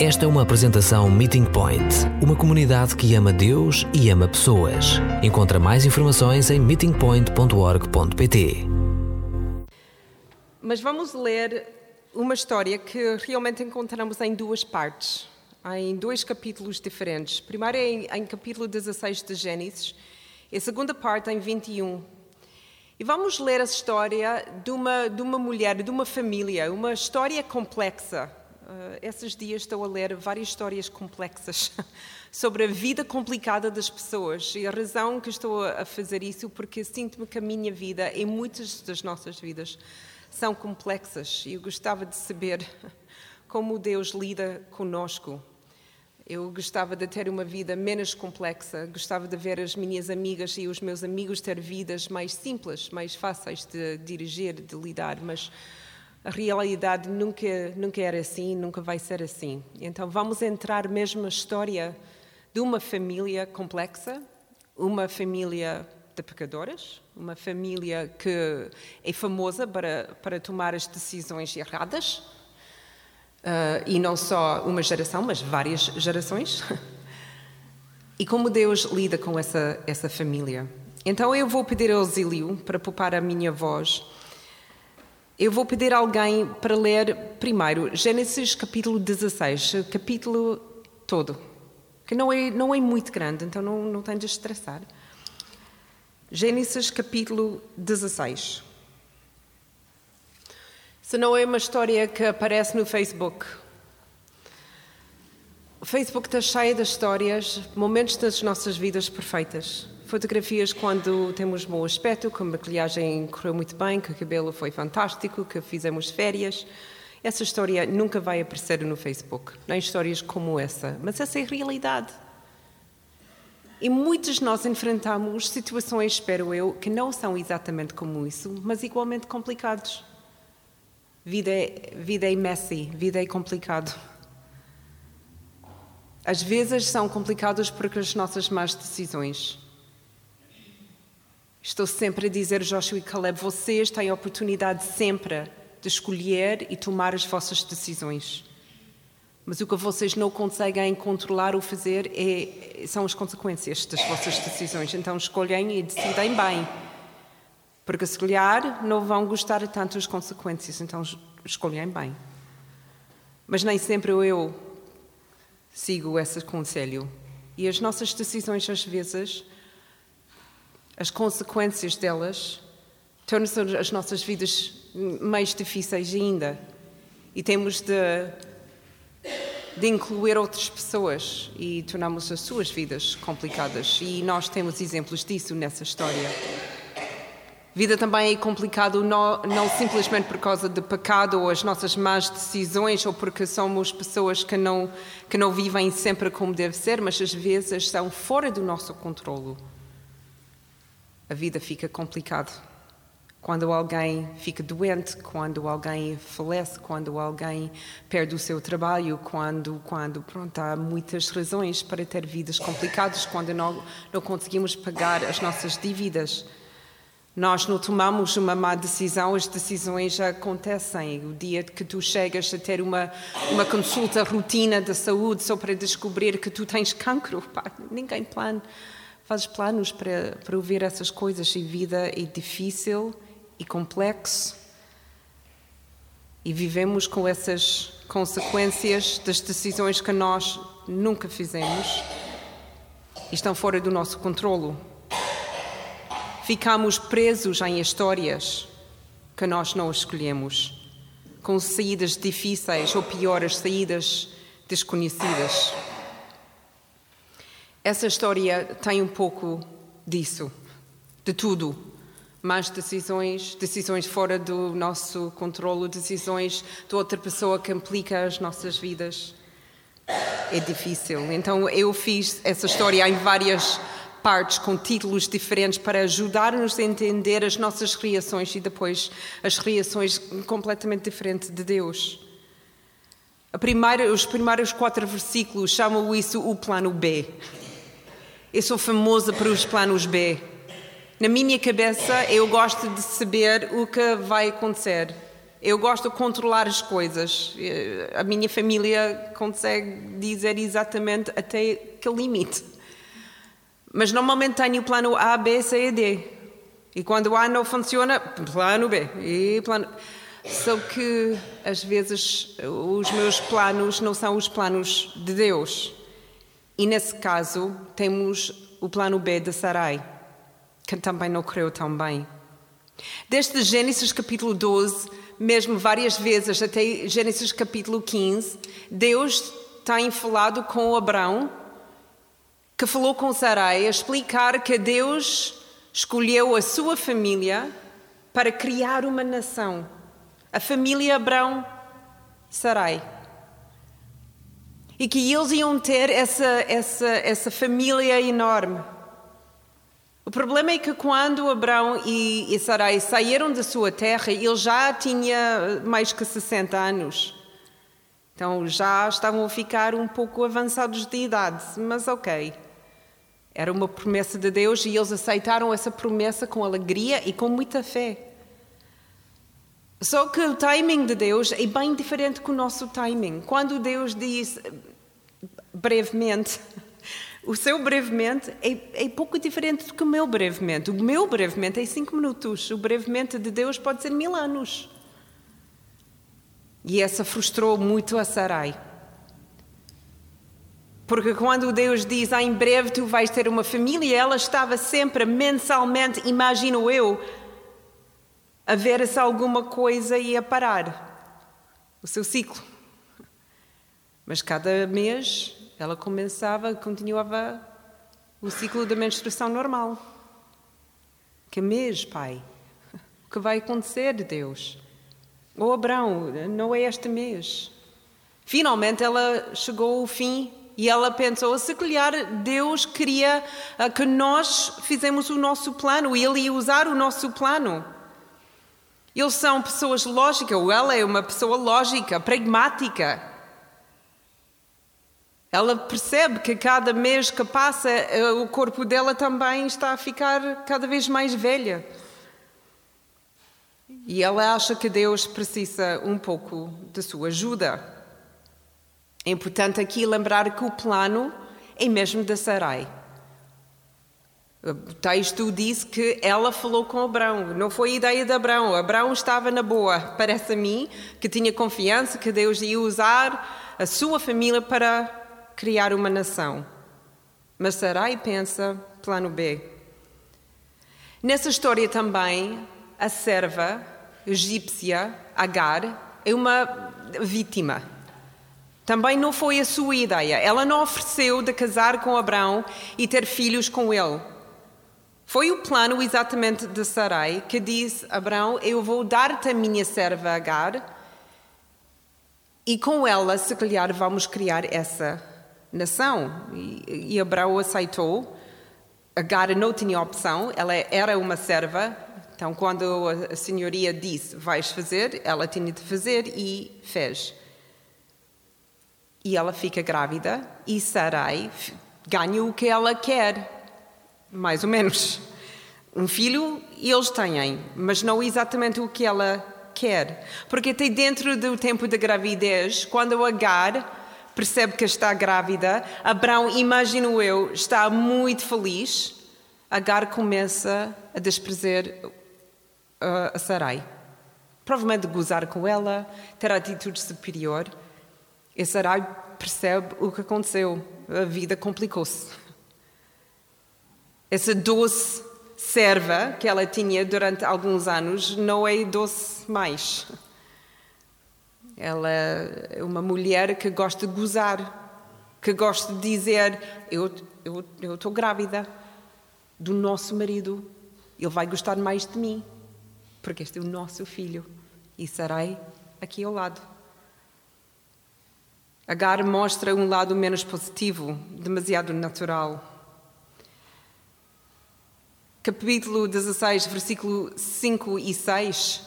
Esta é uma apresentação Meeting Point, uma comunidade que ama Deus e ama pessoas. Encontra mais informações em meetingpoint.org.pt. Mas vamos ler uma história que realmente encontramos em duas partes, em dois capítulos diferentes. Primeiro é em, em capítulo 16 de Gênesis e a segunda parte em 21. E vamos ler a história de uma, de uma mulher, de uma família, uma história complexa, Uh, esses dias estou a ler várias histórias complexas sobre a vida complicada das pessoas e a razão que estou a fazer isso porque sinto-me que a minha vida e muitas das nossas vidas são complexas e eu gostava de saber como Deus lida conosco. Eu gostava de ter uma vida menos complexa, gostava de ver as minhas amigas e os meus amigos ter vidas mais simples, mais fáceis de dirigir, de lidar, mas a realidade nunca, nunca era assim, nunca vai ser assim. Então vamos entrar mesmo na história de uma família complexa, uma família de pecadores, uma família que é famosa para, para tomar as decisões erradas, uh, e não só uma geração, mas várias gerações. e como Deus lida com essa, essa família. Então eu vou pedir auxílio para poupar a minha voz eu vou pedir alguém para ler primeiro Gênesis capítulo 16, capítulo todo, que não é, não é muito grande, então não, não tem de estressar. Gênesis capítulo 16. Se não é uma história que aparece no Facebook. O Facebook está cheio de histórias, momentos das nossas vidas perfeitas. Fotografias quando temos bom aspecto, que a maquilhagem correu muito bem, que o cabelo foi fantástico, que fizemos férias. Essa história nunca vai aparecer no Facebook, nem histórias como essa, mas essa é a realidade. E muitos de nós enfrentamos situações, espero eu, que não são exatamente como isso, mas igualmente complicados. Vida é, vida é messy, vida é complicado. Às vezes são complicados porque as nossas más decisões. Estou sempre a dizer, Joshua e Caleb, vocês têm a oportunidade sempre de escolher e tomar as vossas decisões. Mas o que vocês não conseguem controlar ou fazer é, são as consequências das vossas decisões. Então escolhem e decidem bem. Porque se calhar não vão gostar tanto das consequências, então escolhem bem. Mas nem sempre eu sigo esse conselho. E as nossas decisões, às vezes, as consequências delas tornam-se as nossas vidas mais difíceis ainda. E temos de, de incluir outras pessoas e tornamos as suas vidas complicadas. E nós temos exemplos disso nessa história. Vida também é complicado não, não, simplesmente por causa do pecado ou as nossas más decisões ou porque somos pessoas que não, que não vivem sempre como deve ser, mas às vezes são fora do nosso controlo a vida fica complicada. Quando alguém fica doente, quando alguém falece, quando alguém perde o seu trabalho, quando, quando pronto, há muitas razões para ter vidas complicadas, quando não, não conseguimos pagar as nossas dívidas. Nós não tomamos uma má decisão, as decisões já acontecem. O dia que tu chegas a ter uma, uma consulta rotina de saúde só para descobrir que tu tens cancro, pá, ninguém plana fazes planos para, para ouvir essas coisas e vida é difícil e complexo e vivemos com essas consequências das decisões que nós nunca fizemos e estão fora do nosso controlo. Ficamos presos em histórias que nós não escolhemos, com saídas difíceis ou pior, as saídas desconhecidas. Essa história tem um pouco disso, de tudo. Más decisões, decisões fora do nosso controle, decisões de outra pessoa que implica as nossas vidas. É difícil. Então eu fiz essa história em várias partes com títulos diferentes para ajudar-nos a entender as nossas reações e depois as reações completamente diferentes de Deus. Primeira, os primeiros quatro versículos chamam isso o plano B. Eu sou famosa para os planos B. Na minha cabeça, eu gosto de saber o que vai acontecer. Eu gosto de controlar as coisas. Eh, a minha família consegue dizer exatamente até que limite. Mas normalmente tenho o plano A, B, C e D. E quando o A não funciona, plano B. E plano... Só que às vezes os meus planos não são os planos de Deus. E nesse caso temos o plano B de Sarai, que também não correu tão bem. Desde Gênesis capítulo 12, mesmo várias vezes até Gênesis capítulo 15, Deus tem falado com Abraão, que falou com Sarai, a explicar que Deus escolheu a sua família para criar uma nação. A família Abraão, Sarai. E que eles iam ter essa, essa, essa família enorme. O problema é que quando Abraão e, e Sarai saíram da sua terra, ele já tinha mais que 60 anos. Então já estavam a ficar um pouco avançados de idade, mas ok. Era uma promessa de Deus e eles aceitaram essa promessa com alegria e com muita fé. Só que o timing de Deus é bem diferente do nosso timing. Quando Deus diz brevemente, o seu brevemente é, é pouco diferente do que o meu brevemente. O meu brevemente é cinco minutos. O brevemente de Deus pode ser mil anos. E essa frustrou muito a Sarai. Porque quando Deus diz, ah, em breve tu vais ter uma família, ela estava sempre mensalmente, imagino eu, a ver se alguma coisa ia parar o seu ciclo. Mas cada mês ela começava, continuava o ciclo da menstruação normal. Que mês, pai? O que vai acontecer, Deus? Ou oh, Abraão, não é este mês. Finalmente ela chegou ao fim e ela pensou, se calhar Deus queria ah, que nós fizemos o nosso plano e Ele ia usar o nosso plano. Eles são pessoas lógicas, ou ela é uma pessoa lógica, pragmática. Ela percebe que cada mês que passa, eh, o corpo dela também está a ficar cada vez mais velha. E ela acha que Deus precisa um pouco de sua ajuda. É importante aqui lembrar que o plano é mesmo da Sarai. O texto diz que ela falou com Abraão, não foi ideia de Abraão. Abraão estava na boa, parece a mim, que tinha confiança que Deus ia usar a sua família para criar uma nação. Mas Sarai pensa, plano B. Nessa história também, a serva egípcia Agar é uma vítima. Também não foi a sua ideia. Ela não ofereceu de casar com Abraão e ter filhos com ele. Foi o plano exatamente de Sarai que disse Abraão: Eu vou dar-te a minha serva Agar e com ela, se calhar, vamos criar essa nação. E, e Abraão aceitou. Agar não tinha opção, ela era uma serva. Então, quando a senhoria disse vais fazer, ela tinha de fazer e fez. E ela fica grávida e Sarai ganha o que ela quer mais ou menos. Um filho eles têm, mas não exatamente o que ela quer. Porque até dentro do tempo da gravidez, quando Agar percebe que está grávida, Abraão, imagino eu, está muito feliz. Agar começa a desprezar uh, a Sarai. Provavelmente gozar com ela, ter atitude superior. E Sarai percebe o que aconteceu. A vida complicou-se. Essa doce serva que ela tinha durante alguns anos não é doce mais. Ela é uma mulher que gosta de gozar, que gosta de dizer: Eu estou grávida do nosso marido, ele vai gostar mais de mim, porque este é o nosso filho e serei aqui ao lado. Agar mostra um lado menos positivo, demasiado natural capítulo 16, versículo 5 e 6,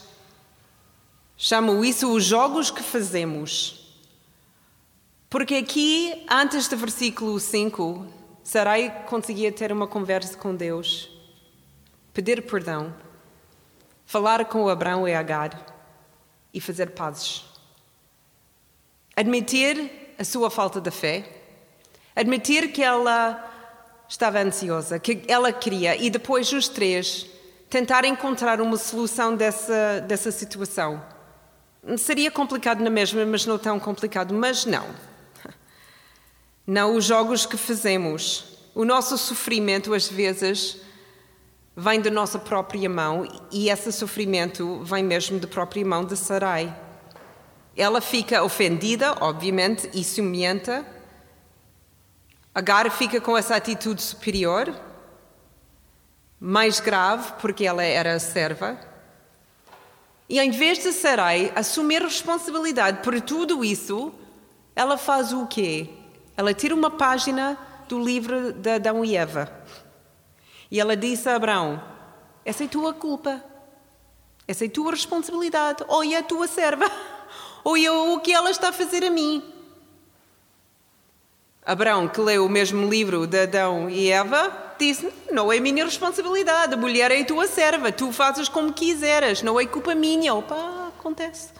chamam isso os jogos que fazemos. Porque aqui, antes do versículo 5, Sarai conseguia ter uma conversa com Deus, pedir perdão, falar com Abraão e Agar. e fazer pazes. Admitir a sua falta de fé, admitir que ela estava ansiosa, que ela queria, e depois os três tentar encontrar uma solução dessa, dessa situação. Seria complicado na mesma, mas não tão complicado. Mas não. Não os jogos que fazemos. O nosso sofrimento, às vezes, vem da nossa própria mão e esse sofrimento vem mesmo da própria mão de Sarai. Ela fica ofendida, obviamente, e ciumenta. Agar fica com essa atitude superior, mais grave, porque ela era serva. E em vez de Sarai assumir responsabilidade por tudo isso, ela faz o quê? Ela tira uma página do livro de Adão e Eva e ela disse a Abraão: Essa é tua culpa, essa é tua responsabilidade, olha a tua serva, olha o que ela está a fazer a mim. Abraão, que leu o mesmo livro de Adão e Eva, disse: Não é minha responsabilidade, a mulher é tua serva, tu fazes como quiseres, não é culpa minha. Opa, acontece.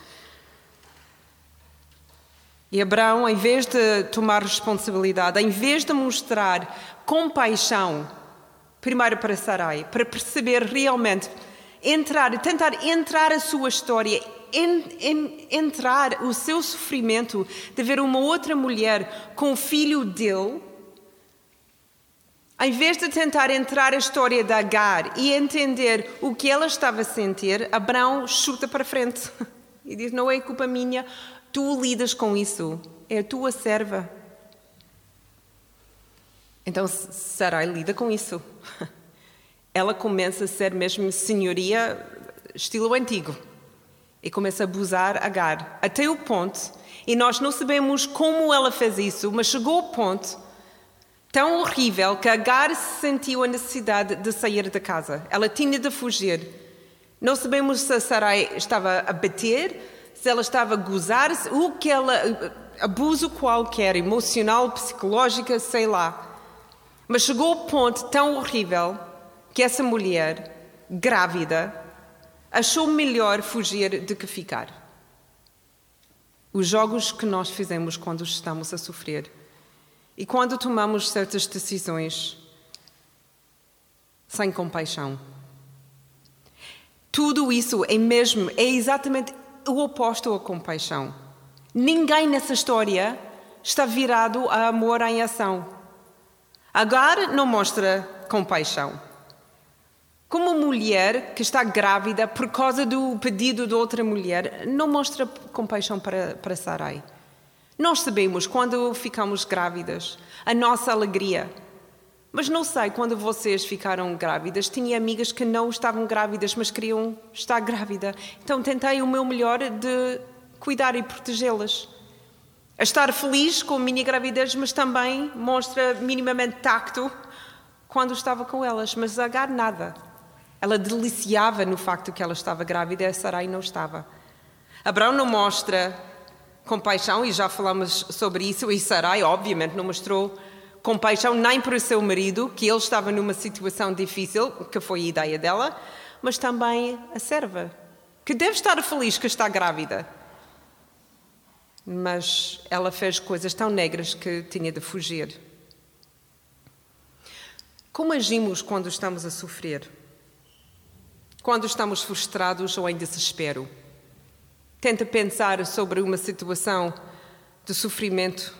E Abraão, em vez de tomar responsabilidade, em vez de mostrar compaixão primeiro para Sarai, para perceber realmente, entrar, tentar entrar a sua história, en, en, entrar o seu sofrimento de ver uma outra mulher com o filho dele, em vez de tentar entrar a história da Agar e entender o que ela estava a sentir, Abraão chuta para frente e diz: Não é culpa minha, tu lidas com isso, é a tua serva. Então Sarai lida com isso. Ela começa a ser mesmo senhoria estilo antigo e começa a abusar Agar até o ponto e nós não sabemos como ela fez isso, mas chegou ao ponto tão horrível que Agar sentiu a necessidade de sair da casa. Ela tinha de fugir. Não sabemos se Sarai estava a bater, se ela estava a gozar, o que ela abuso qualquer, emocional, psicológico, sei lá. Mas chegou ao ponto tão horrível que essa mulher, grávida, achou melhor fugir do que ficar. Os jogos que nós fizemos quando estamos a sofrer e quando tomamos certas decisões sem compaixão. Tudo isso é mesmo, é exatamente o oposto à compaixão. Ninguém nessa história está virado a amor em ação. Agar não mostra compaixão. Como uma mulher que está grávida por causa do pedido de outra mulher, não mostra compaixão para, para Sarai. Nós sabemos quando ficamos grávidas, a nossa alegria. Mas não sei, quando vocês ficaram grávidas, tinha amigas que não estavam grávidas, mas queriam estar grávida. Então tentei o meu melhor de cuidar e protegê-las a estar feliz com a minha gravidez, mas também mostra minimamente tacto quando estava com elas. Mas Agar nada. Ela deliciava no facto que ela estava grávida e Sarai não estava. Abraão não mostra compaixão, e já falamos sobre isso, e Sarai, obviamente, não mostrou compaixão nem para o seu marido, que ele estava numa situação difícil, que foi a ideia dela, mas também a serva, que deve estar feliz que está grávida mas ela fez coisas tão negras que tinha de fugir. Como agimos quando estamos a sofrer? Quando estamos frustrados ou em desespero? Tenta pensar sobre uma situação de sofrimento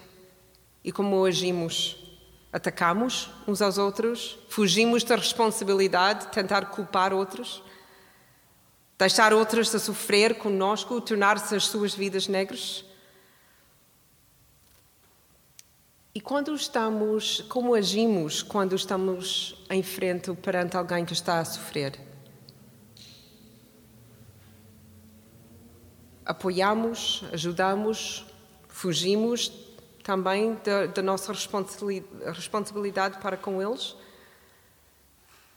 e como agimos. Atacamos uns aos outros? Fugimos da responsabilidade, tentar culpar outros? Deixar outros a sofrer conosco, tornar-se as suas vidas negras? E quando estamos, como agimos quando estamos em frente perante alguém que está a sofrer? Apoiamos, ajudamos, fugimos também da, da nossa responsabilidade para com eles?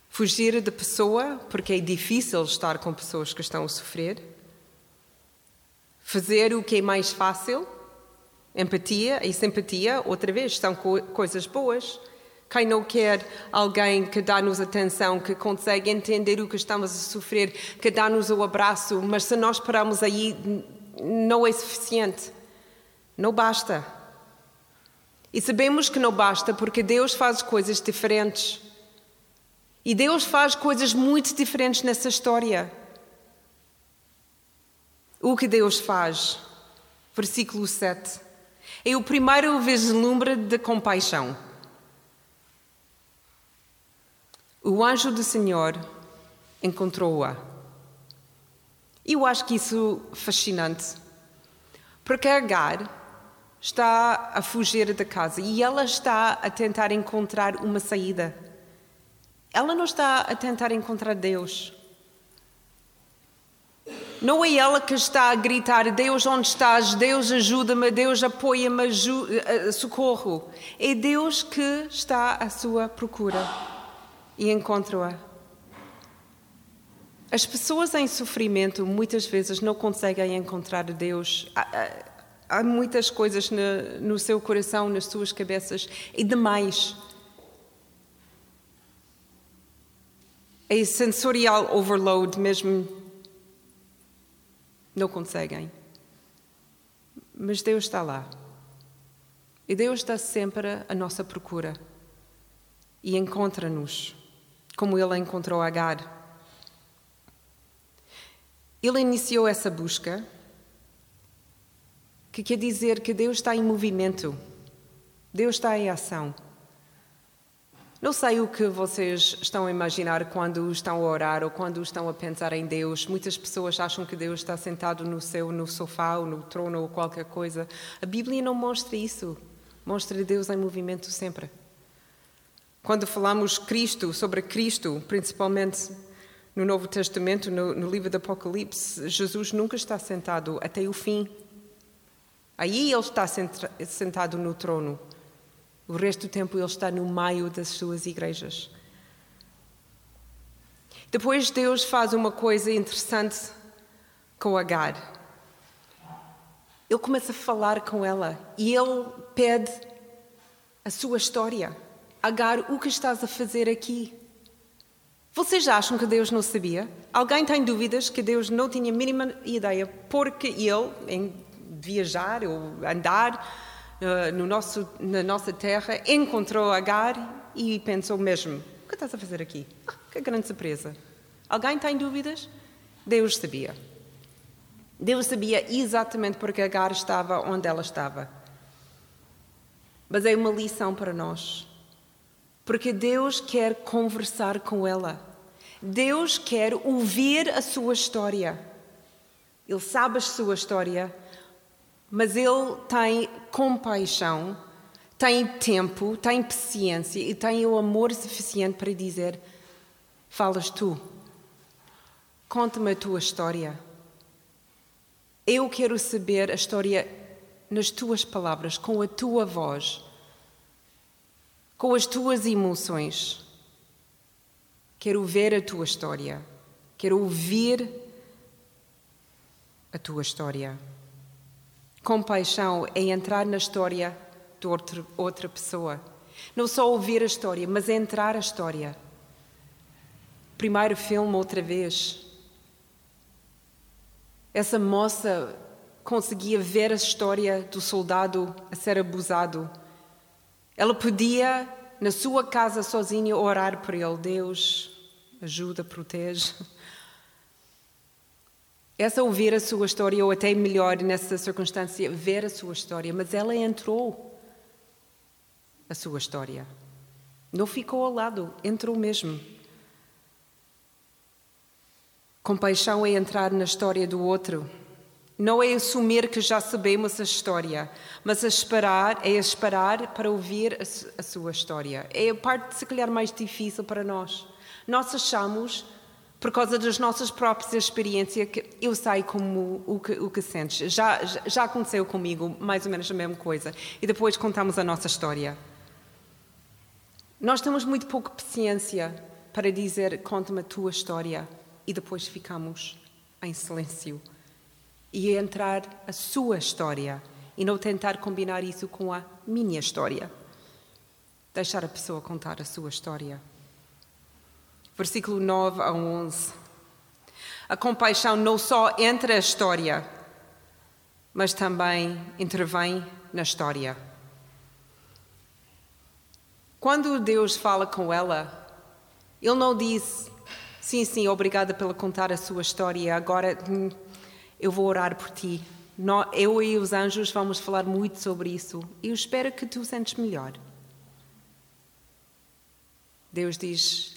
Fugir da pessoa, porque é difícil estar com pessoas que estão a sofrer? Fazer o que é mais fácil? Empatia e simpatia, outra vez, são co coisas boas. Quem não quer alguém que dá-nos atenção, que consegue entender o que estamos a sofrer, que dá-nos o abraço, mas se nós paramos aí, não é suficiente. Não basta. E sabemos que não basta porque Deus faz coisas diferentes. E Deus faz coisas muito diferentes nessa história. O que Deus faz? Versículo 7. É o primeiro vislumbre de compaixão. O anjo do Senhor encontrou-a. Eu acho que isso é fascinante, porque Agar está a fugir da casa e ela está a tentar encontrar uma saída. Ela não está a tentar encontrar Deus. Não é ela que está a gritar: Deus, onde estás? Deus, ajuda-me, Deus, apoia-me, eh, socorro. É Deus que está à sua procura e encontro-a. As pessoas em sofrimento muitas vezes não conseguem encontrar Deus. Há, há muitas coisas no, no seu coração, nas suas cabeças, e demais. É sensorial overload mesmo. Não conseguem. Mas Deus está lá. E Deus está sempre à nossa procura. E encontra-nos como ele encontrou Agar. Ele iniciou essa busca, que quer dizer que Deus está em movimento, Deus está em ação. Não sei o que vocês estão a imaginar quando estão a orar ou quando estão a pensar em Deus. Muitas pessoas acham que Deus está sentado no seu no sofá ou no trono ou qualquer coisa. A Bíblia não mostra isso. Mostra Deus em movimento sempre. Quando falamos Cristo, sobre Cristo, principalmente no Novo Testamento, no, no livro do Apocalipse, Jesus nunca está sentado até o fim. Aí ele está sentado no trono. O resto do tempo ele está no meio das suas igrejas. Depois Deus faz uma coisa interessante com Agar. Ele começa a falar com ela e ele pede a sua história. Agar, o que estás a fazer aqui? Vocês acham que Deus não sabia? Alguém tem dúvidas que Deus não tinha a mínima ideia porque ele, em viajar ou andar uh, no nosso, na nossa terra, encontrou Agar e pensou mesmo: o que estás a fazer aqui? Ah, que grande surpresa! Alguém tem dúvidas? Deus sabia. Deus sabia exatamente porque Agar estava onde ela estava. Mas é uma lição para nós. Porque Deus quer conversar com ela. Deus quer ouvir a sua história. Ele sabe a sua história, mas ele tem compaixão, tem tempo, tem paciência e tem o amor suficiente para dizer: Falas tu, conta-me a tua história. Eu quero saber a história nas tuas palavras, com a tua voz com as tuas emoções. Quero ver a tua história. Quero ouvir a tua história. Compaixão é entrar na história de outra, outra pessoa. Não só ouvir a história, mas entrar a história. Primeiro filme, outra vez. Essa moça conseguia ver a história do soldado a ser abusado ela podia, na sua casa sozinha, orar por ele: Deus, ajuda, protege. Essa ouvir a sua história, ou até melhor nessa circunstância, ver a sua história, mas ela entrou a sua história. Não ficou ao lado, entrou mesmo. Compaixão é entrar na história do outro não é assumir que já sabemos a história, mas a esperar, é esperar para ouvir a, sua história. É a parte, se calhar, mais difícil para nós. Nós achamos, por causa das nossas próprias experiências, que eu sei como o que, o que sentes. Já, já aconteceu comigo mais ou menos a mesma coisa. E depois contamos a nossa história. Nós temos muito pouca paciência para dizer, conta-me a tua história. E depois ficamos em silêncio e entrar a sua história e não tentar combinar isso com a minha história. deixar a pessoa contar a sua história. Versículo 9 a 11. A compaixão não só entra a história, mas também intervém na história. Quando Deus fala com ela, Ele não diz: Sim, sim, obrigada pela contar a sua história, agora eu vou orar por ti. Eu e os anjos vamos falar muito sobre isso eu espero que tu sentes melhor. Deus diz: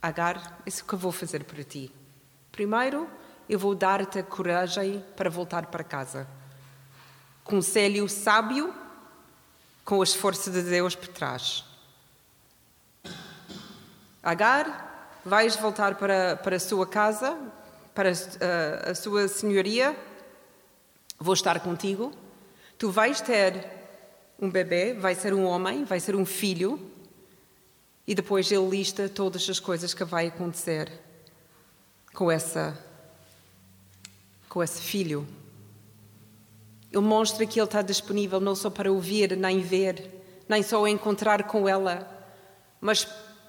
Agar, isso que eu vou fazer para ti. Primeiro, eu vou dar-te a coragem para voltar para casa. Conselho sábio com as forças de Deus por trás. Agar, vais voltar para, para a sua casa, para a, a sua senhoria. Vou estar contigo. Tu vais ter um bebê, vai ser um homem, vai ser um filho. E depois ele lista todas as coisas que vai acontecer com essa com esse filho. Ele mostra que ele está disponível não só para ouvir, nem ver, nem só encontrar com ela, mas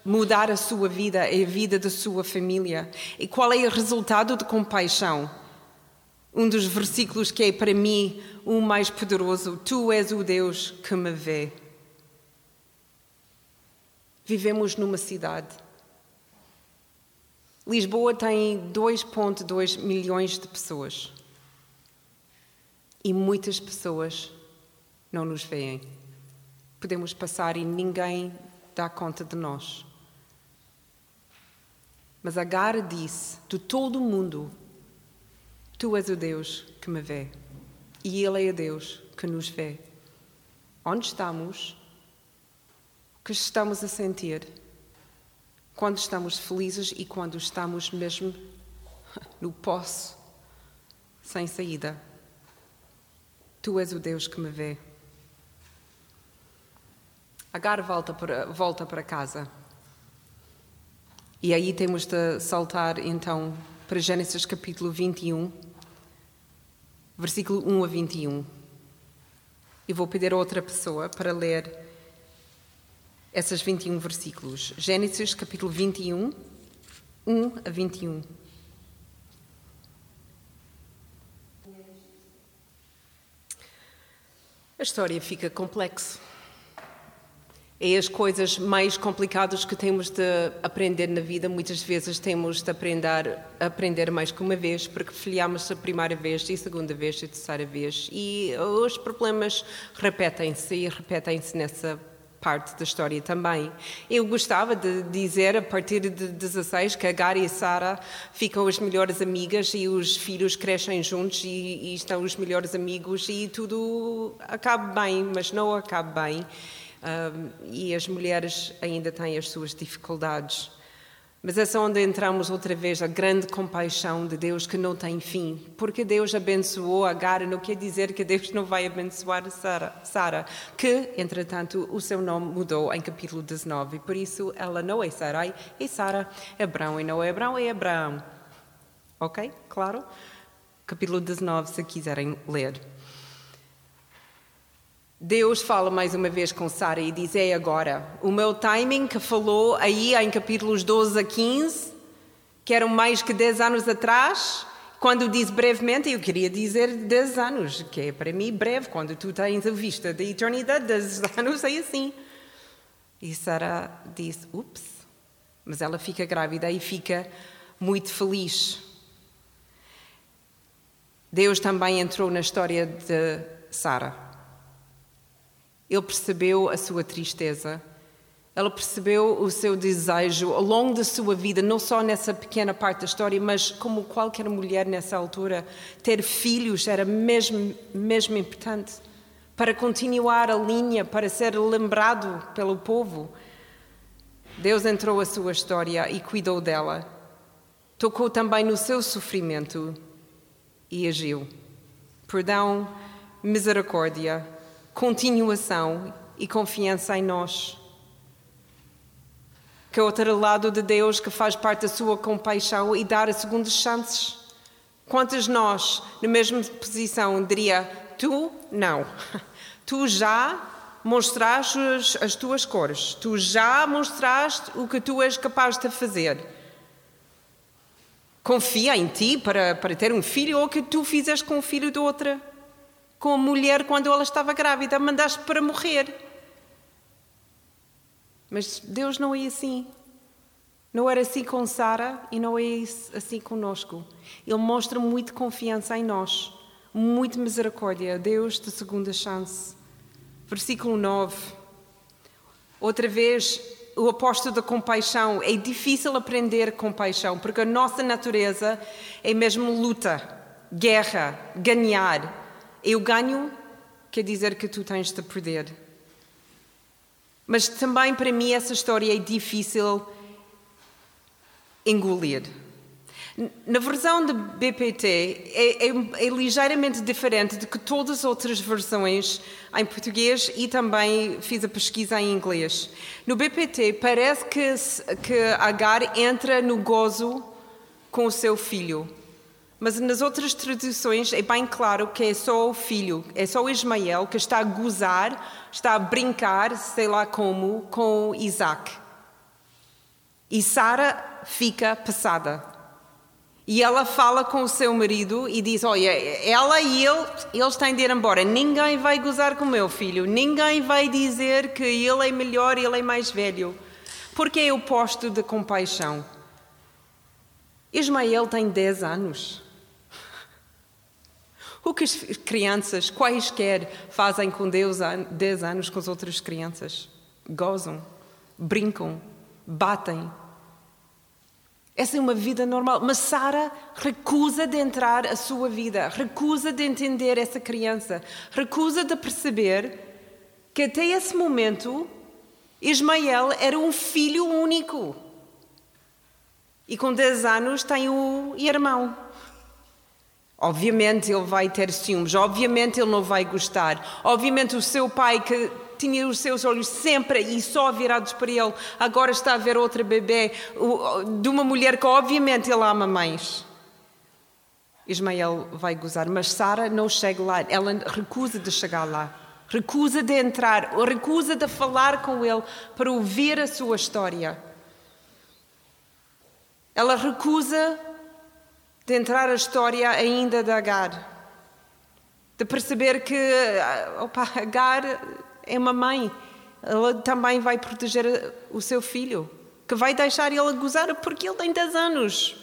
mudar a sua vida, a vida da sua família. E qual é o resultado de compaixão? Um dos versículos que é para mim o mais poderoso: Tu és o Deus que me vê. Vivemos numa cidade Lisboa tem 2,2 milhões de pessoas. E muitas pessoas não nos veem. Podemos passar e ninguém dá conta de nós. Mas Agar disse: De todo o mundo, tu és o Deus que me vê. E Ele é o Deus que nos vê. Onde estamos? O que estamos a sentir? quando estamos felizes e quando estamos mesmo no poço, sem saída. Tu és o Deus que me vê. Agar volta para, volta para casa. E aí temos de saltar então para Gênesis capítulo 21, versículo 1 a 21. E vou pedir a outra pessoa para ler esses 21 versículos. Gênesis capítulo 21, 1 a 21. A história fica complexa. É as coisas mais complicadas que temos de aprender na vida. Muitas vezes temos de aprender, aprender mais que uma vez, porque falhamos a primeira vez, e a segunda vez, e a terceira vez. E os problemas repetem-se e repetem-se nessa parte da história também. Eu gostava de dizer, a partir de 16, que Agar e Sara ficam as melhores amigas e os filhos crescem juntos e, e estão os melhores amigos e tudo acaba bem, mas não acaba bem. E as mulheres ainda têm as suas dificuldades. Mas é onde entramos outra vez a grande compaixão de Deus que não tem fim. Porque Deus abençoou Agar, não quer dizer que Deus não vai abençoar Sara, que, entretanto, o seu nome mudou em capítulo 19. E por isso ela não é Sarai, é Sara. É Abraão e não é Abraão, é Abraão. Ok? Claro? Capítulo 19, se quiserem ler. Deus fala mais uma vez com Sara e diz: É agora. O meu timing que falou aí em capítulos 12 a 15, que eram mais que 10 anos atrás, quando diz brevemente, eu queria dizer 10 anos, que é para mim breve, quando tu tens a vista da eternidade, 10 anos é assim. E Sara diz: Ups. Mas ela fica grávida e fica muito feliz. Deus também entrou na história de Sara. Ele percebeu a sua tristeza, ela percebeu o seu desejo ao longo da sua vida, não só nessa pequena parte da história, mas como qualquer mulher nessa altura, ter filhos era mesmo, mesmo importante para continuar a linha, para ser lembrado pelo povo. Deus entrou a sua história e cuidou dela. Tocou também no seu sofrimento e agiu. Perdão, misericórdia, continuação e confiança em nós. Que é outro lado de Deus que faz parte da sua compaixão e dar a segundas chances. Quantos nós, na mesma posição, diria: Tu não, tu já mostraste as tuas cores, tu já mostraste o que tu és capaz de fazer. Confia em ti para, para ter um filho ou que tu fizeste com o filho de outra, com a mulher quando ela estava grávida, mandaste para morrer. Mas Deus não é assim. Não era assim com Sara e não é assim conosco. Ele mostra muito confiança em nós, muito misericórdia, Deus de segunda chance. Versículo 9. Outra vez, o apóstolo da compaixão. É difícil aprender compaixão, porque a nossa natureza é mesmo luta, guerra, ganhar. Eu ganho quer dizer que tu tens de perder. Mas também para mim essa história é difícil engolir. Na versão de BPT é, é, é, ligeiramente diferente de que todas as outras versões em português e também fiz a pesquisa em inglês. No BPT parece que, que Agar entra no gozo com o seu filho. Mas nas outras traduções é bem claro que é só o filho, é só Ismael que está a gozar, está a brincar, sei lá como, com Isaac. E Sara fica passada. E ela fala com o seu marido e diz: Olha, ela e ele, eles têm de ir embora. Ninguém vai gozar com o meu filho. Ninguém vai dizer que ele é melhor, ele é mais velho. Porque é o posto de compaixão. Ismael tem 10 anos. O que as crianças, quaisquer, fazem com Deus há 10 anos com as outras crianças? Gozam, brincam, batem. Essa é uma vida normal. Mas Sara recusa de entrar a sua vida, recusa de entender essa criança, recusa de perceber que até esse momento Ismael era um filho único. E com 10 anos tem o irmão. Obviamente ele vai ter ciúmes, obviamente ele não vai gostar, obviamente o seu pai que tinha os seus olhos sempre e só virados para ele, agora está a ver outra bebê de uma mulher que obviamente ele ama mais. Ismael vai gozar, mas Sara não chega lá, ela recusa de chegar lá, recusa de entrar, recusa de falar com ele para ouvir a sua história. Ela recusa de entrar a história ainda de Agar. De perceber que ah, opa, Agar é uma mãe. Ela também vai proteger o seu filho, que vai deixar ele gozar porque ele tem 10 anos.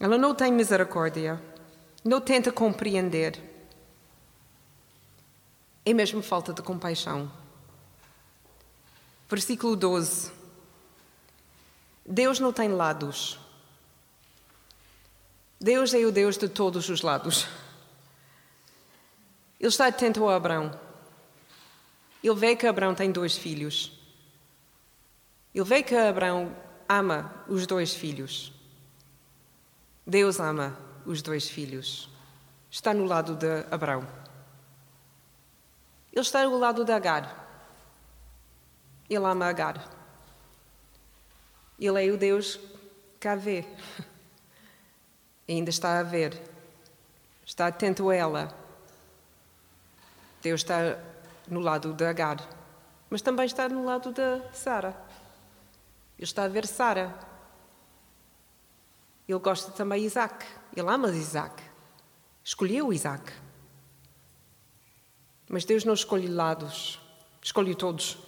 Ela não tem misericórdia, não tenta compreender. É mesmo falta de compaixão. Versículo 12. Deus não tem lados. Deus é o Deus de todos os lados. Ele está atento a Abraão. Ele vê que Abraão tem dois filhos. Ele vê que Abraão ama os dois filhos. Deus ama os dois filhos. Está no lado de Abraão. Ele está no lado de Agar. Ele ama Agar. Ele é o Deus que a vê. Ainda está a ver. Está atento a ela. Deus está no lado de Agar, mas também está no lado de Sara. Ele está a ver Sara. Ele gosta também de Isaac. Ele ama Isaac. Escolheu Isaac. Mas Deus não escolhe lados, escolhe todos.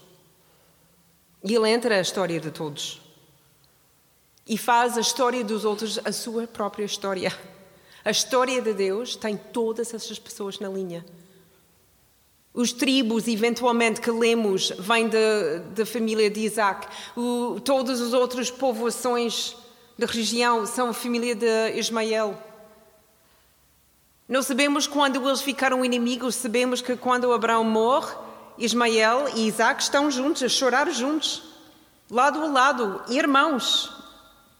E ele entra a história de todos e faz a história dos outros a sua própria história. A história de Deus tem todas essas pessoas na linha. Os tribos, eventualmente, que lemos, vêm da família de Isaac. O, todas as outras povoações da região são a família de Ismael. Não sabemos quando eles ficaram inimigos, sabemos que quando Abraão morre, Ismael e Isaac estão juntos, a chorar juntos, lado a lado, irmãos.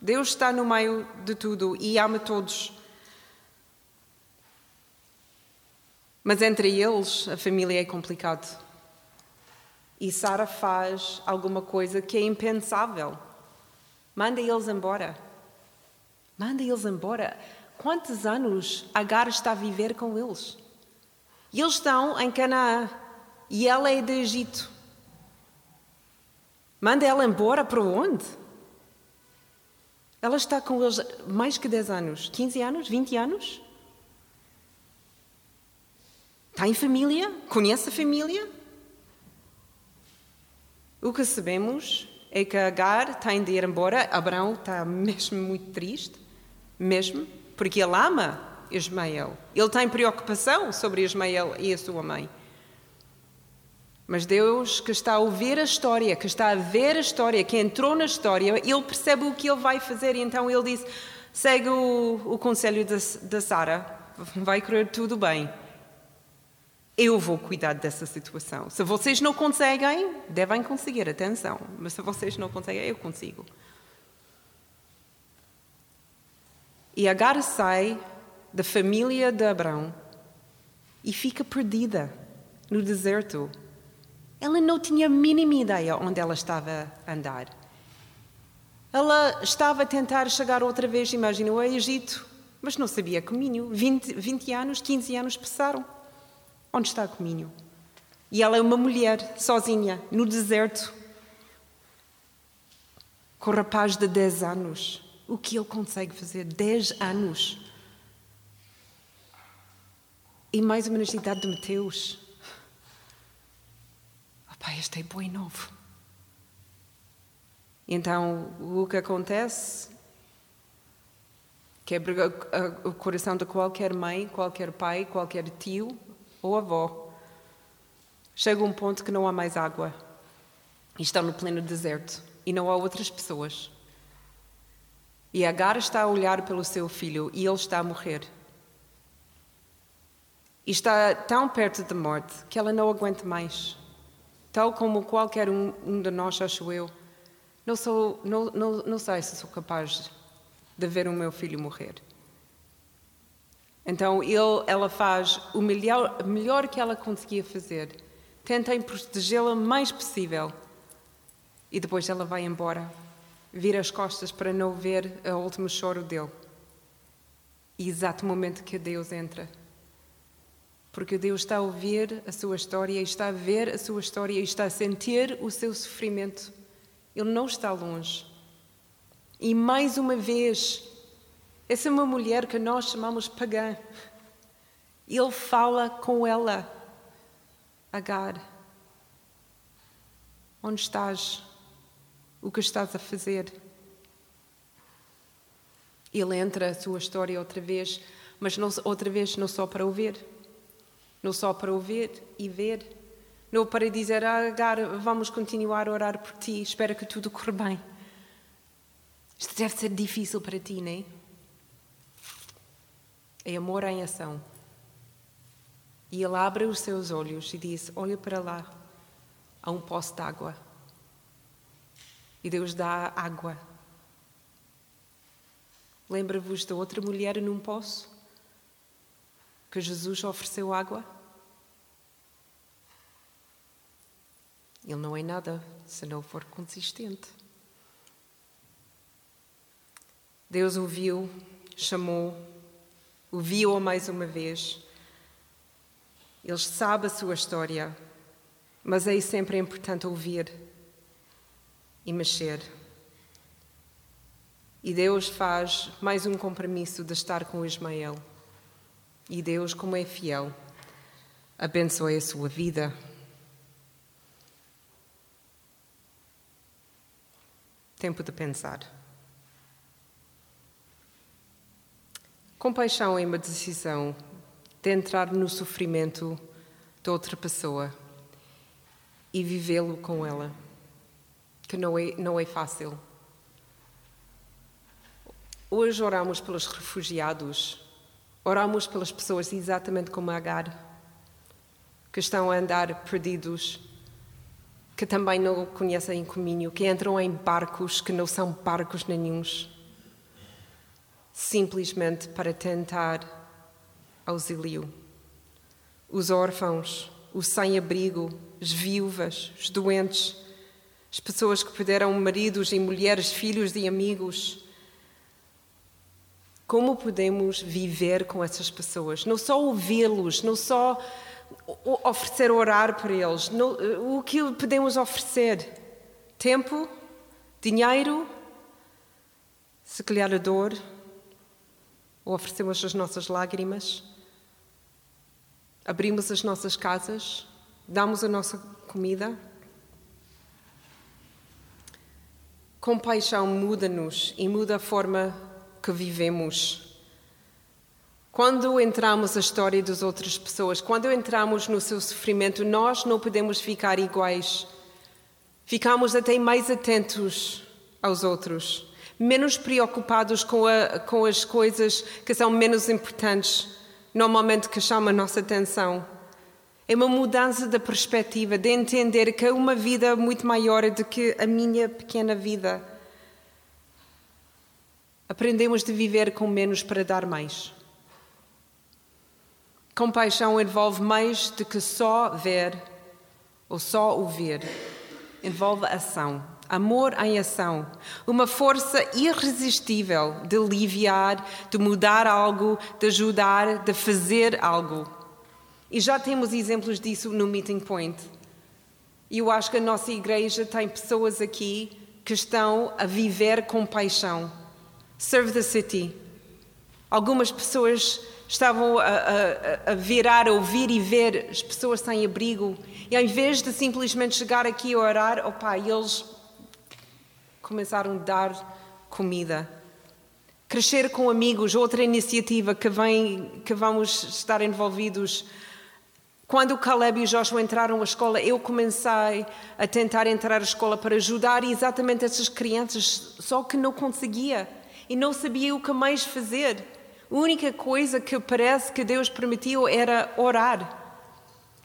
Deus está no meio de tudo e ama todos. Mas entre eles, a família é complicado. E Sara faz alguma coisa que é impensável. Manda eles embora. Manda eles embora. Quantos anos Agar está a viver com eles? E eles estão em Canaã e ela é do Egito. Manda ela embora para onde? Ela está com eles mais que 10 anos, 15 anos, 20 anos? Está em família? Conhece a família? O que sabemos é que Agar tem de ir embora. Abraão está mesmo muito triste, mesmo, porque ele ama Ismael. Ele tem preocupação sobre Ismael e a sua mãe. Mas Deus, que está a ouvir a história, que está a ver a história, que entrou na história, ele percebe o que ele vai fazer e então ele diz: segue o, o conselho da Sara, vai correr tudo bem. Eu vou cuidar dessa situação. Se vocês não conseguem, devem conseguir, atenção. Mas se vocês não conseguem, eu consigo. E Agar sai da família de Abraão e fica perdida no deserto. Ela não tinha a mínima ideia onde ela estava a andar. Ela estava a tentar chegar outra vez, imagina, ao Egito, mas não sabia caminho. 20, 20 anos, 15 anos passaram. Onde está o caminho? E ela é uma mulher sozinha, no deserto, com um rapaz de 10 anos. O que ele consegue fazer? 10 anos. E mais ou menos a idade de Mateus. Pai, este é bom novo. Então, o que acontece quebra o coração de qualquer mãe, qualquer pai, qualquer tio, ou avó. Chega um ponto que não há mais água e estão no pleno deserto e não há outras pessoas. E Agar está a olhar pelo seu filho e ele está a morrer. E está tão perto da morte que ela não aguenta mais. Tal como qualquer um, um de nós, acho eu. Não, sou, não, não, não sei se sou capaz de ver o meu filho morrer. Então ele, ela faz o melhor, melhor que ela conseguia fazer. Tentem protegê-la o mais possível. E depois ela vai embora, vira as costas para não ver o último choro dele. E exato momento que Deus entra. Porque Deus está a ouvir a sua história, está a ver a sua história, está a sentir o seu sofrimento. Ele não está longe. E mais uma vez, essa é uma mulher que nós chamamos pagã. Ele fala com ela. Agar, onde estás? O que estás a fazer? Ele entra a sua história outra vez, mas não, outra vez não só para ouvir, não só para ouvir e ver, não para dizer, ah, Agar, vamos continuar a orar por ti, espero que tudo corra bem. Isto deve ser difícil para ti, não é? É amor em ação. E ele abre os seus olhos e diz: Olha para lá, há um poço de água. E Deus dá água. Lembra-vos da outra mulher num poço? Que Jesus ofereceu água? Ele não é nada se não for consistente. Deus o viu, chamou, ouviu-a mais uma vez. Ele sabe a sua história, mas é sempre importante ouvir e mexer. E Deus faz mais um compromisso de estar com Ismael. E Deus, como é fiel, abençoe a sua vida. Tempo de pensar. Compaixão é uma decisão de entrar no sofrimento de outra pessoa e vivê-lo com ela, que não é, não é fácil. Hoje oramos pelos refugiados, oramos pelas pessoas exatamente como Agar, que estão a andar perdidos, que também não conhecem o caminho, que entram em barcos que não são barcos nenhums simplesmente para tentar auxílio. Os órfãos, os sem-abrigo, as viúvas, os doentes, as pessoas que perderam maridos e mulheres, filhos e amigos. Como podemos viver com essas pessoas? Não só ouvi-los, não só oferecer orar por eles. O que podemos oferecer? Tempo, dinheiro, se calhar a dor, ou oferecemos as nossas lágrimas, abrimos as nossas casas, damos a nossa comida. Compaixão muda-nos e muda a forma que vivemos. Quando entramos na história das outras pessoas, quando entramos no seu sofrimento, nós não podemos ficar iguais. Ficamos até mais atentos aos outros, menos preocupados com, a, com as coisas que são menos importantes, normalmente que chamam a nossa atenção. É uma mudança da perspectiva, de entender que é uma vida muito maior do que a minha pequena vida. Aprendemos de viver com menos para dar mais. Compaixão envolve mais do que só ver ou só ouvir. Envolve ação. Amor em ação. Uma força irresistível de aliviar, de mudar algo, de ajudar, de fazer algo. E já temos exemplos disso no Meeting Point. E eu acho que a nossa igreja tem pessoas aqui que estão a viver com paixão. Serve the city. Algumas pessoas estavam a, a, a virar, a ouvir e ver as pessoas sem abrigo. E ao invés de simplesmente chegar aqui e orar, opa, eles começaram a dar comida. Crescer com amigos, outra iniciativa que, vem, que vamos estar envolvidos. Quando o Caleb e o Joshua entraram à escola, eu comecei a tentar entrar à escola para ajudar exatamente essas crianças, só que não conseguia e não sabia o que mais fazer. A única coisa que parece que Deus permitiu era orar.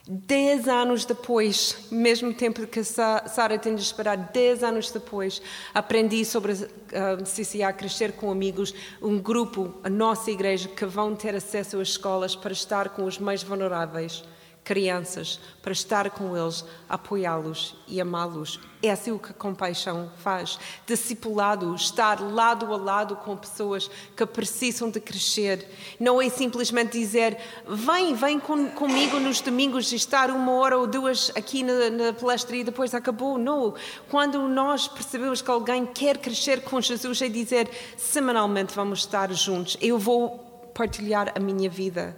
Dez anos depois, mesmo tempo que Sara tem de esperar, dez anos depois, aprendi sobre a CCA Crescer com Amigos, um grupo, a nossa igreja, que vão ter acesso às escolas para estar com os mais vulneráveis crianças, para estar com eles, apoiá-los e amá-los. É assim o que a compaixão faz. Discipulado, estar lado a lado com pessoas que precisam de crescer. Não é simplesmente dizer, vem, vem com, comigo nos domingos e estar uma hora ou duas aqui na, na palestra e depois acabou. Não. Quando nós percebemos que alguém quer crescer com Jesus, é dizer, semanalmente vamos estar juntos. Eu vou partilhar a minha vida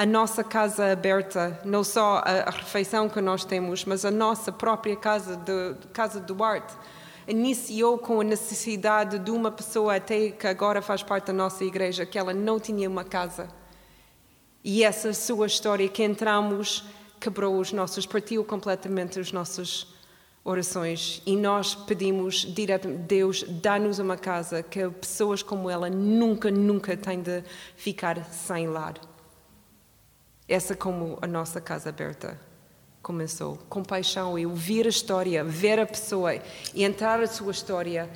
a nossa casa aberta, não só a, a refeição que nós temos, mas a nossa própria casa de casa Duarte iniciou com a necessidade de uma pessoa até que agora faz parte da nossa igreja que ela não tinha uma casa. E essa sua história que entramos quebrou os nossos partiu completamente as nossas orações. E nós pedimos diretamente Deus dá-nos uma casa que pessoas como ela nunca nunca têm de ficar sem lar essa como a nossa casa aberta começou. Compaixão e ouvir a história, ver a pessoa e entrar na sua história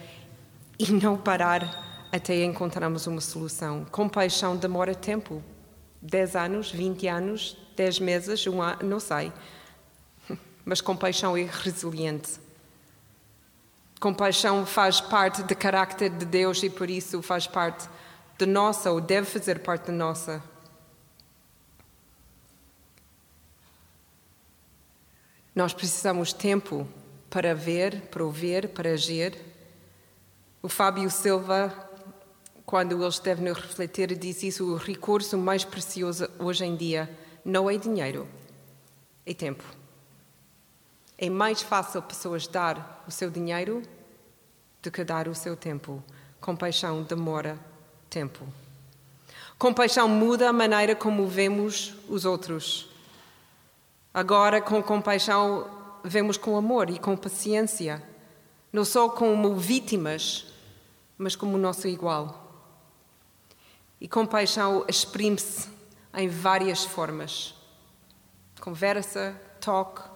e não parar até encontrarmos uma solução. Compaixão demora tempo. 10 anos, 20 anos, 10 meses, um ano, não sei. Mas compaixão é resiliente. Compaixão faz parte do carácter de Deus e por isso faz parte da nossa, ou deve fazer parte da nossa Nós precisamos tempo para ver, para ouvir, para agir. O Fábio Silva, quando ele esteve no refletir, disse isso: o recurso mais precioso hoje em dia não é dinheiro, é tempo. É mais fácil pessoas dar o seu dinheiro do que dar o seu tempo. Compaixão demora tempo. Compaixão muda a maneira como vemos os outros. Agora, com compaixão, vemos com amor e com paciência, não só como vítimas, mas como nosso igual. E compaixão exprime-se em várias formas: conversa, toque,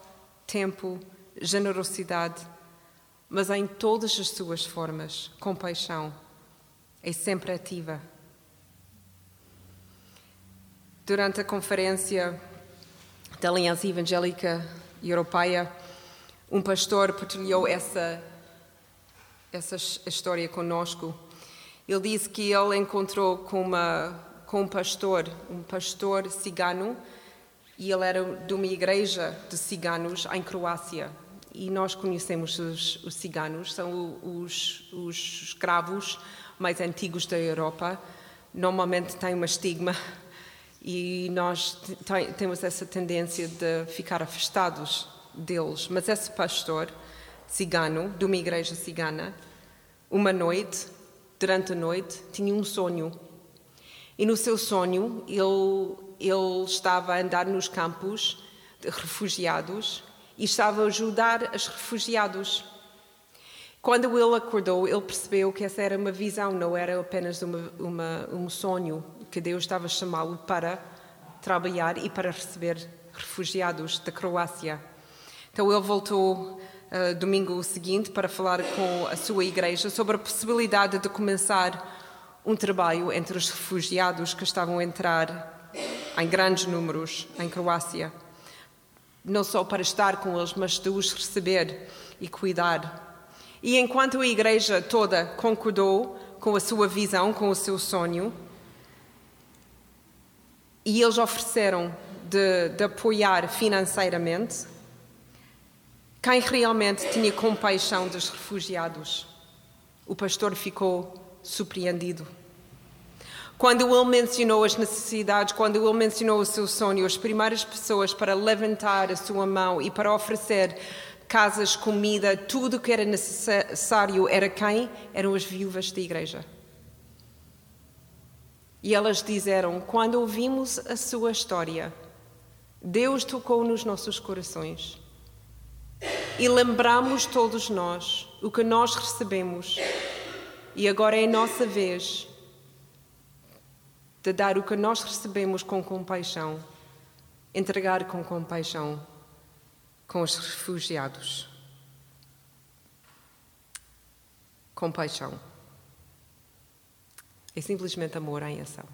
tempo, generosidade, mas em todas as suas formas, compaixão é sempre ativa. Durante a conferência da Aliança Evangélica Europeia, um pastor partilhou essa, essa história conosco. Ele disse que ele encontrou com, uma, com um pastor, um pastor cigano, E ele era de uma igreja de ciganos em Croácia. E nós conhecemos os, os ciganos, são os, os escravos mais antigos da Europa. Normalmente têm uma estigma e nós temos essa tendência de ficar afastados deles. Mas esse pastor cigano, de uma igreja cigana, uma noite, durante a noite, tinha um sonho. E no seu sonho, ele, ele estava a andar nos campos de refugiados e estava a ajudar os refugiados. Quando ele acordou, ele percebeu que essa era uma visão, não era apenas uma, uma, um sonho, que Deus estava a chamá-lo para trabalhar e para receber refugiados da Croácia. Então ele voltou uh, domingo seguinte para falar com a sua igreja sobre a possibilidade de começar um trabalho entre os refugiados que estavam a entrar em grandes números em Croácia. Não só para estar com eles, mas de os receber e cuidar. E enquanto a igreja toda concordou com a sua visão, com o seu sonho, e eles ofereceram de, de apoiar financeiramente, quem realmente tinha compaixão dos refugiados? O pastor ficou surpreendido. Quando ele mencionou as necessidades, quando ele mencionou o seu sonho, as primeiras pessoas para levantar a sua mão e para oferecer casas, comida, tudo o que era necessário era quem? Eram as viúvas da igreja. E elas disseram: quando ouvimos a sua história, Deus tocou nos nossos corações e lembramos todos nós o que nós recebemos, e agora é nossa vez de dar o que nós recebemos com compaixão, entregar com compaixão com os refugiados. Compaixão. É simplesmente amor em ação.